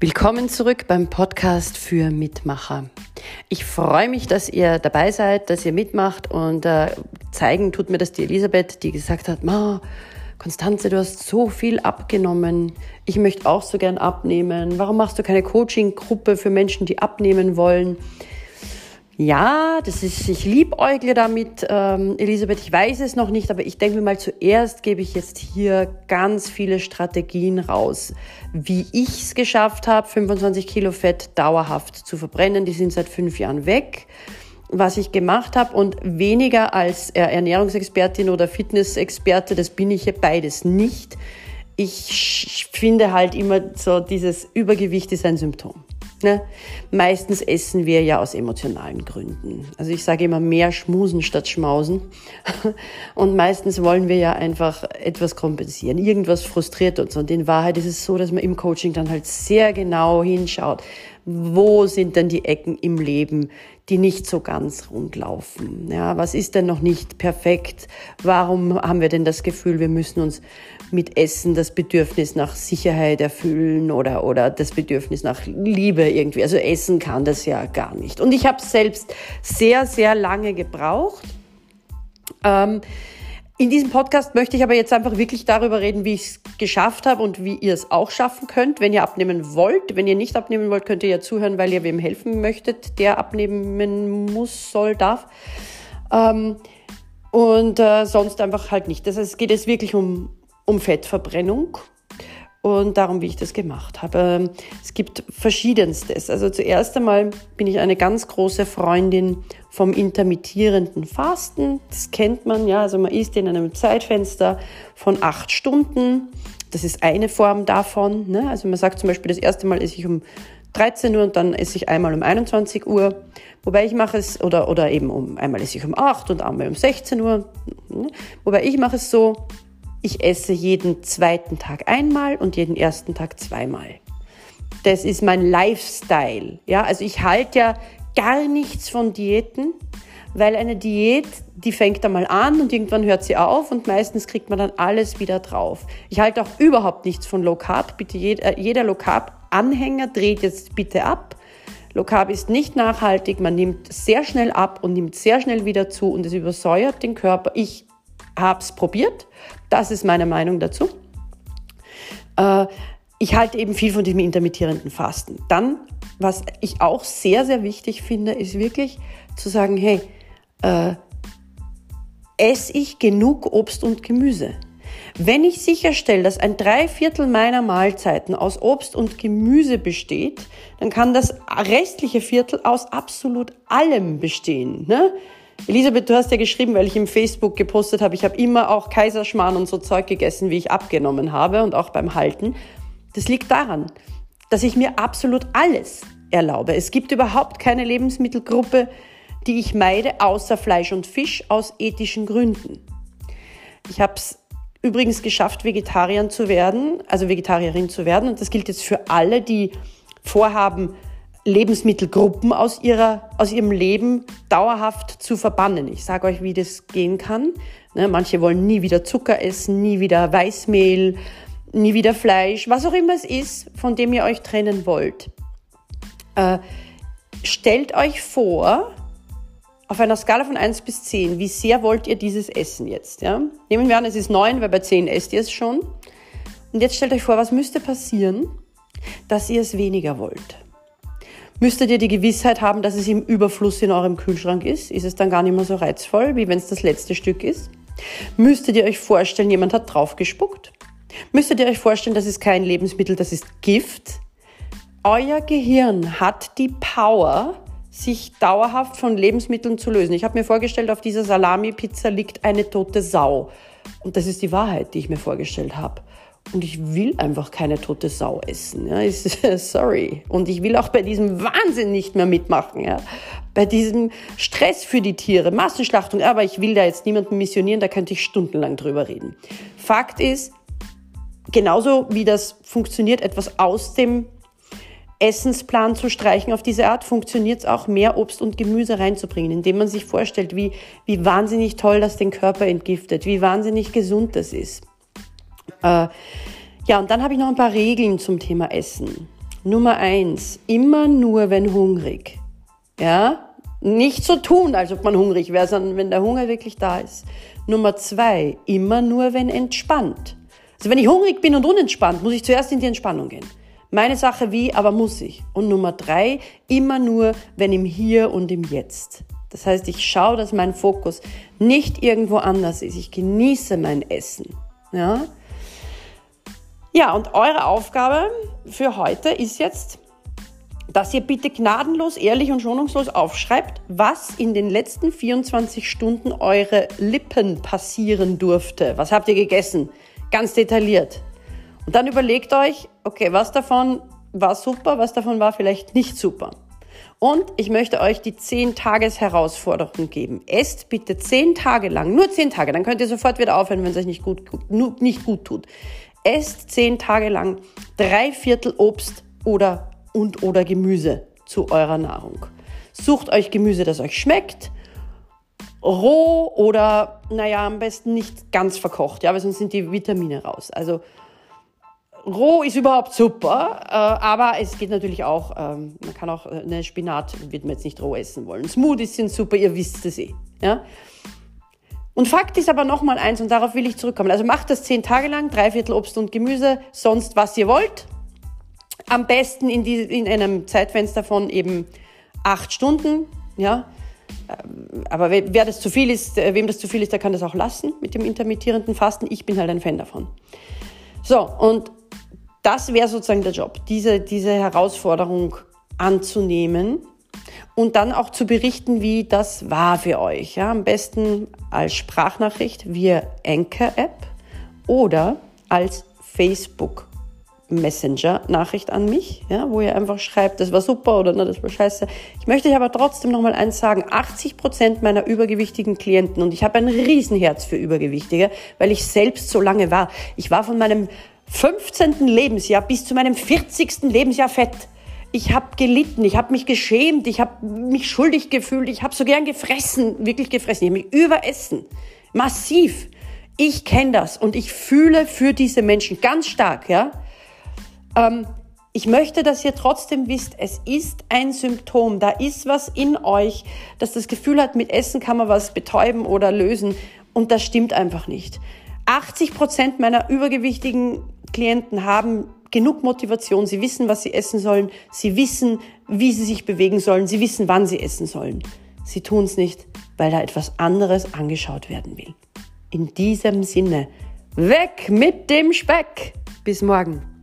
Willkommen zurück beim Podcast für Mitmacher. Ich freue mich, dass ihr dabei seid, dass ihr mitmacht und äh, zeigen tut mir das die Elisabeth, die gesagt hat, Ma, Konstanze, du hast so viel abgenommen. Ich möchte auch so gern abnehmen. Warum machst du keine Coaching-Gruppe für Menschen, die abnehmen wollen? Ja, das ist, ich liebäugle damit, ähm, Elisabeth, ich weiß es noch nicht, aber ich denke mir mal, zuerst gebe ich jetzt hier ganz viele Strategien raus, wie ich es geschafft habe, 25 Kilo Fett dauerhaft zu verbrennen. Die sind seit fünf Jahren weg. Was ich gemacht habe und weniger als Ernährungsexpertin oder Fitnessexperte, das bin ich hier beides nicht. Ich finde halt immer so, dieses Übergewicht ist ein Symptom. Ne? Meistens essen wir ja aus emotionalen Gründen. Also ich sage immer mehr schmusen statt schmausen. Und meistens wollen wir ja einfach etwas kompensieren. Irgendwas frustriert uns. Und in Wahrheit ist es so, dass man im Coaching dann halt sehr genau hinschaut, wo sind denn die Ecken im Leben, die nicht so ganz rund laufen? Ja, was ist denn noch nicht perfekt? Warum haben wir denn das Gefühl, wir müssen uns mit Essen das Bedürfnis nach Sicherheit erfüllen oder, oder das Bedürfnis nach Liebe irgendwie? Also Essen kann das ja gar nicht. Und ich habe selbst sehr, sehr lange gebraucht. Ähm, in diesem Podcast möchte ich aber jetzt einfach wirklich darüber reden, wie ich es geschafft habe und wie ihr es auch schaffen könnt. Wenn ihr abnehmen wollt, wenn ihr nicht abnehmen wollt, könnt ihr ja zuhören, weil ihr wem helfen möchtet, der abnehmen muss, soll, darf. Ähm, und äh, sonst einfach halt nicht. Das heißt, es geht jetzt wirklich um, um Fettverbrennung und darum, wie ich das gemacht habe. Ähm, es gibt verschiedenstes. Also zuerst einmal bin ich eine ganz große Freundin vom intermittierenden Fasten. Das kennt man ja. Also man isst in einem Zeitfenster von acht Stunden. Das ist eine Form davon. Ne? Also man sagt zum Beispiel, das erste Mal esse ich um 13 Uhr und dann esse ich einmal um 21 Uhr. Wobei ich mache es, oder, oder eben um, einmal esse ich um 8 und einmal um 16 Uhr. Ne? Wobei ich mache es so, ich esse jeden zweiten Tag einmal und jeden ersten Tag zweimal. Das ist mein Lifestyle. Ja, also ich halte ja gar nichts von Diäten, weil eine Diät, die fängt einmal an und irgendwann hört sie auf und meistens kriegt man dann alles wieder drauf. Ich halte auch überhaupt nichts von Low Carb. Bitte jeder, jeder Low Carb Anhänger dreht jetzt bitte ab. Low Carb ist nicht nachhaltig, man nimmt sehr schnell ab und nimmt sehr schnell wieder zu und es übersäuert den Körper. Ich habe es probiert. Das ist meine Meinung dazu. Äh, ich halte eben viel von dem intermittierenden Fasten. Dann, was ich auch sehr, sehr wichtig finde, ist wirklich zu sagen, hey, äh, esse ich genug Obst und Gemüse? Wenn ich sicherstelle, dass ein Dreiviertel meiner Mahlzeiten aus Obst und Gemüse besteht, dann kann das restliche Viertel aus absolut allem bestehen. Ne? Elisabeth, du hast ja geschrieben, weil ich im Facebook gepostet habe, ich habe immer auch Kaiserschmarrn und so Zeug gegessen, wie ich abgenommen habe und auch beim Halten. Das liegt daran, dass ich mir absolut alles erlaube. Es gibt überhaupt keine Lebensmittelgruppe, die ich meide, außer Fleisch und Fisch aus ethischen Gründen. Ich habe es übrigens geschafft, Vegetarier zu werden, also Vegetarierin zu werden. Und das gilt jetzt für alle, die vorhaben, Lebensmittelgruppen aus, ihrer, aus ihrem Leben dauerhaft zu verbannen. Ich sage euch, wie das gehen kann. Ne, manche wollen nie wieder Zucker essen, nie wieder Weißmehl, nie wieder Fleisch, was auch immer es ist, von dem ihr euch trennen wollt. Äh, stellt euch vor, auf einer Skala von 1 bis 10, wie sehr wollt ihr dieses Essen jetzt? Ja? Nehmen wir an, es ist 9, weil bei 10 esst ihr es schon. Und jetzt stellt euch vor, was müsste passieren, dass ihr es weniger wollt? Müsstet ihr die Gewissheit haben, dass es im Überfluss in eurem Kühlschrank ist, ist es dann gar nicht mehr so reizvoll, wie wenn es das letzte Stück ist. Müsstet ihr euch vorstellen, jemand hat draufgespuckt. Müsstet ihr euch vorstellen, das ist kein Lebensmittel, das ist Gift. Euer Gehirn hat die Power, sich dauerhaft von Lebensmitteln zu lösen. Ich habe mir vorgestellt, auf dieser Salami-Pizza liegt eine tote Sau. Und das ist die Wahrheit, die ich mir vorgestellt habe. Und ich will einfach keine tote Sau essen. Ja. Sorry. Und ich will auch bei diesem Wahnsinn nicht mehr mitmachen. Ja. Bei diesem Stress für die Tiere, Massenschlachtung. Aber ich will da jetzt niemanden missionieren, da könnte ich stundenlang drüber reden. Fakt ist, genauso wie das funktioniert, etwas aus dem Essensplan zu streichen auf diese Art, funktioniert es auch, mehr Obst und Gemüse reinzubringen, indem man sich vorstellt, wie, wie wahnsinnig toll das den Körper entgiftet, wie wahnsinnig gesund das ist. Äh, ja, und dann habe ich noch ein paar Regeln zum Thema Essen. Nummer eins, immer nur wenn hungrig. Ja, nicht so tun, als ob man hungrig wäre, sondern wenn der Hunger wirklich da ist. Nummer zwei, immer nur wenn entspannt. Also wenn ich hungrig bin und unentspannt, muss ich zuerst in die Entspannung gehen. Meine Sache wie, aber muss ich. Und Nummer drei, immer nur, wenn im Hier und im Jetzt. Das heißt, ich schaue, dass mein Fokus nicht irgendwo anders ist. Ich genieße mein Essen. Ja, ja und eure Aufgabe für heute ist jetzt, dass ihr bitte gnadenlos, ehrlich und schonungslos aufschreibt, was in den letzten 24 Stunden eure Lippen passieren durfte. Was habt ihr gegessen? Ganz detailliert. Und dann überlegt euch, okay, was davon war super, was davon war vielleicht nicht super. Und ich möchte euch die 10-Tages-Herausforderung geben. Esst bitte 10 Tage lang, nur 10 Tage, dann könnt ihr sofort wieder aufhören, wenn es euch nicht gut, nicht gut tut. Esst 10 Tage lang drei Viertel Obst oder und oder Gemüse zu eurer Nahrung. Sucht euch Gemüse, das euch schmeckt, roh oder, naja, am besten nicht ganz verkocht, ja, weil sonst sind die Vitamine raus. Also roh ist überhaupt super, äh, aber es geht natürlich auch, ähm, man kann auch äh, eine Spinat, wird man jetzt nicht roh essen wollen. Smoothies sind super, ihr wisst es eh. Ja? Und Fakt ist aber nochmal eins, und darauf will ich zurückkommen. Also macht das zehn Tage lang, drei Viertel Obst und Gemüse, sonst was ihr wollt. Am besten in, die, in einem Zeitfenster von eben acht Stunden, ja. Ähm, aber wer das zu viel ist, äh, wem das zu viel ist, der kann das auch lassen mit dem intermittierenden Fasten. Ich bin halt ein Fan davon. So, und das wäre sozusagen der Job, diese, diese Herausforderung anzunehmen und dann auch zu berichten, wie das war für euch. Ja, am besten als Sprachnachricht via Anchor-App oder als Facebook Messenger-Nachricht an mich, ja, wo ihr einfach schreibt, das war super oder na, das war scheiße. Ich möchte euch aber trotzdem noch mal eins sagen. 80 Prozent meiner übergewichtigen Klienten, und ich habe ein Riesenherz für Übergewichtige, weil ich selbst so lange war. Ich war von meinem 15. Lebensjahr bis zu meinem 40. Lebensjahr fett. Ich habe gelitten, ich habe mich geschämt, ich habe mich schuldig gefühlt, ich habe so gern gefressen, wirklich gefressen, ich habe mich überessen. Massiv. Ich kenne das und ich fühle für diese Menschen ganz stark, ja. Ähm, ich möchte, dass ihr trotzdem wisst, es ist ein Symptom. Da ist was in euch, das das Gefühl hat, mit Essen kann man was betäuben oder lösen. Und das stimmt einfach nicht. 80 Prozent meiner übergewichtigen Klienten haben genug Motivation. Sie wissen, was sie essen sollen. Sie wissen, wie sie sich bewegen sollen. Sie wissen, wann sie essen sollen. Sie tun es nicht, weil da etwas anderes angeschaut werden will. In diesem Sinne, weg mit dem Speck. Bis morgen.